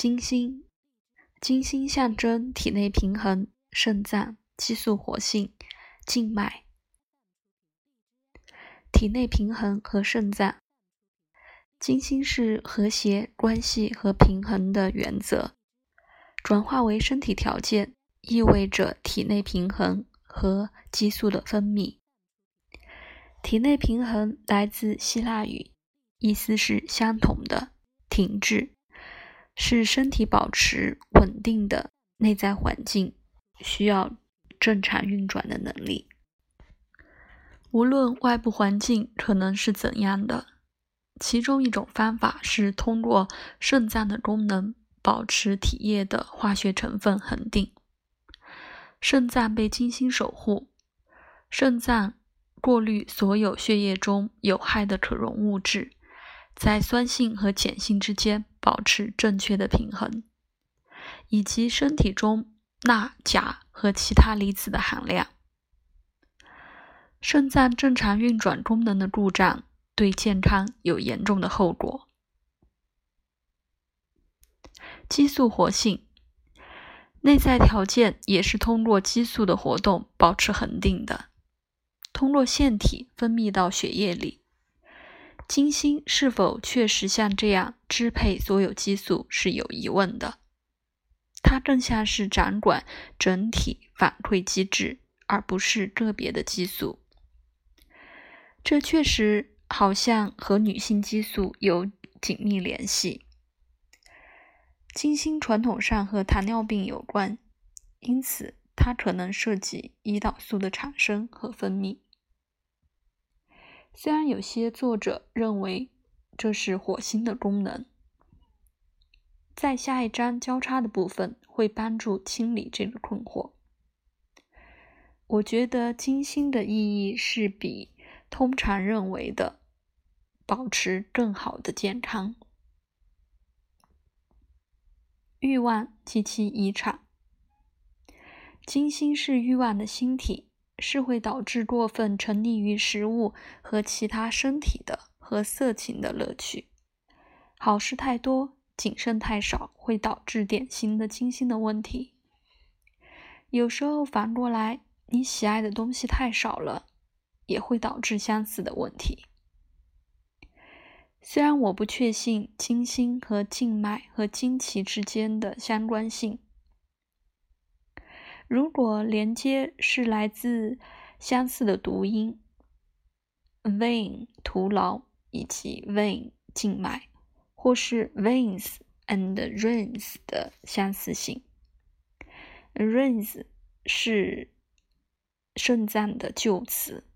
金星，金星象征体内平衡、肾脏、激素活性、静脉。体内平衡和肾脏，金星是和谐、关系和平衡的原则，转化为身体条件，意味着体内平衡和激素的分泌。体内平衡来自希腊语，意思是相同的、停滞，是身体保持稳定的内在环境需要正常运转的能力。无论外部环境可能是怎样的，其中一种方法是通过肾脏的功能保持体液的化学成分恒定。肾脏被精心守护，肾脏过滤所有血液中有害的可溶物质，在酸性和碱性之间保持正确的平衡，以及身体中钠、钾和其他离子的含量。肾脏正常运转功能的故障对健康有严重的后果。激素活性，内在条件也是通过激素的活动保持恒定的，通过腺体分泌到血液里。金星是否确实像这样支配所有激素是有疑问的，它更像是掌管整体反馈机制，而不是个别的激素。这确实好像和女性激素有紧密联系。金星传统上和糖尿病有关，因此它可能涉及胰岛素的产生和分泌。虽然有些作者认为这是火星的功能，在下一章交叉的部分会帮助清理这个困惑。我觉得金星的意义是比。通常认为的保持更好的健康，欲望及其遗产。金星是欲望的星体，是会导致过分沉溺于食物和其他身体的和色情的乐趣。好事太多，谨慎太少，会导致典型的金星的问题。有时候反过来，你喜爱的东西太少了。也会导致相似的问题。虽然我不确信金星和静脉和经期之间的相关性，如果连接是来自相似的读音 “vein” 徒劳以及 “vein” 静脉，或是 “veins” and “reins” 的相似性，“reins” 是肾脏的旧词。